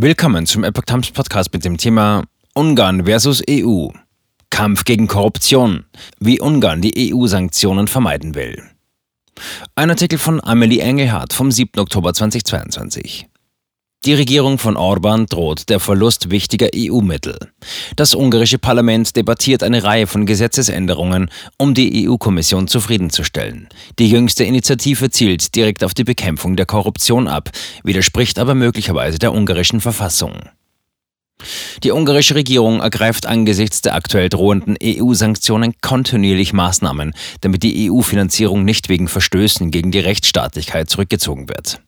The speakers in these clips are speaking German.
Willkommen zum Epoch Times Podcast mit dem Thema Ungarn versus EU. Kampf gegen Korruption. Wie Ungarn die EU-Sanktionen vermeiden will. Ein Artikel von Amelie Engelhardt vom 7. Oktober 2022. Die Regierung von Orban droht der Verlust wichtiger EU-Mittel. Das ungarische Parlament debattiert eine Reihe von Gesetzesänderungen, um die EU-Kommission zufriedenzustellen. Die jüngste Initiative zielt direkt auf die Bekämpfung der Korruption ab, widerspricht aber möglicherweise der ungarischen Verfassung. Die ungarische Regierung ergreift angesichts der aktuell drohenden EU-Sanktionen kontinuierlich Maßnahmen, damit die EU-Finanzierung nicht wegen Verstößen gegen die Rechtsstaatlichkeit zurückgezogen wird.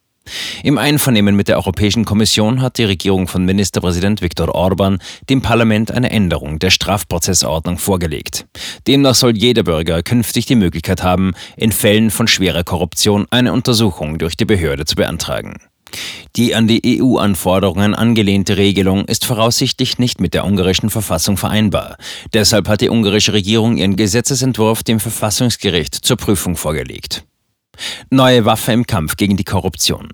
Im Einvernehmen mit der Europäischen Kommission hat die Regierung von Ministerpräsident Viktor Orban dem Parlament eine Änderung der Strafprozessordnung vorgelegt. Demnach soll jeder Bürger künftig die Möglichkeit haben, in Fällen von schwerer Korruption eine Untersuchung durch die Behörde zu beantragen. Die an die EU-Anforderungen angelehnte Regelung ist voraussichtlich nicht mit der ungarischen Verfassung vereinbar. Deshalb hat die ungarische Regierung ihren Gesetzesentwurf dem Verfassungsgericht zur Prüfung vorgelegt. Neue Waffe im Kampf gegen die Korruption.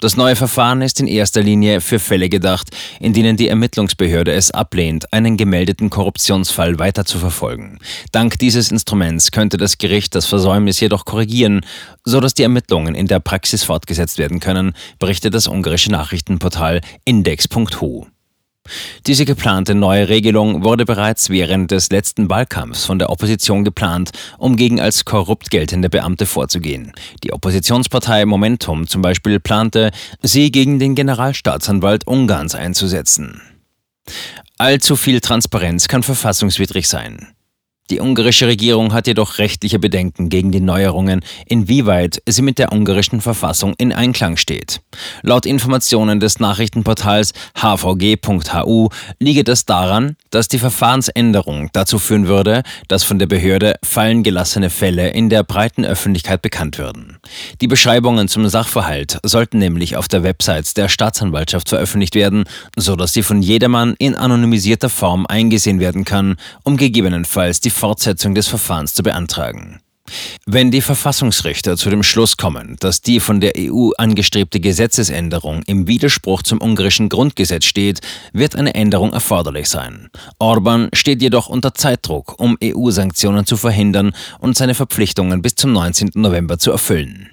Das neue Verfahren ist in erster Linie für Fälle gedacht, in denen die Ermittlungsbehörde es ablehnt, einen gemeldeten Korruptionsfall weiter zu verfolgen. Dank dieses Instruments könnte das Gericht das Versäumnis jedoch korrigieren, so dass die Ermittlungen in der Praxis fortgesetzt werden können, berichtet das ungarische Nachrichtenportal index.hu. Diese geplante neue Regelung wurde bereits während des letzten Wahlkampfs von der Opposition geplant, um gegen als korrupt geltende Beamte vorzugehen. Die Oppositionspartei Momentum zum Beispiel plante, sie gegen den Generalstaatsanwalt Ungarns einzusetzen. Allzu viel Transparenz kann verfassungswidrig sein. Die ungarische Regierung hat jedoch rechtliche Bedenken gegen die Neuerungen, inwieweit sie mit der ungarischen Verfassung in Einklang steht. Laut Informationen des Nachrichtenportals hvg.hu liege das daran, dass die Verfahrensänderung dazu führen würde, dass von der Behörde fallen gelassene Fälle in der breiten Öffentlichkeit bekannt würden. Die Beschreibungen zum Sachverhalt sollten nämlich auf der Website der Staatsanwaltschaft veröffentlicht werden, so dass sie von jedermann in anonymisierter Form eingesehen werden kann, um gegebenenfalls die Fortsetzung des Verfahrens zu beantragen. Wenn die Verfassungsrichter zu dem Schluss kommen, dass die von der EU angestrebte Gesetzesänderung im Widerspruch zum ungarischen Grundgesetz steht, wird eine Änderung erforderlich sein. Orban steht jedoch unter Zeitdruck, um EU-Sanktionen zu verhindern und seine Verpflichtungen bis zum 19. November zu erfüllen.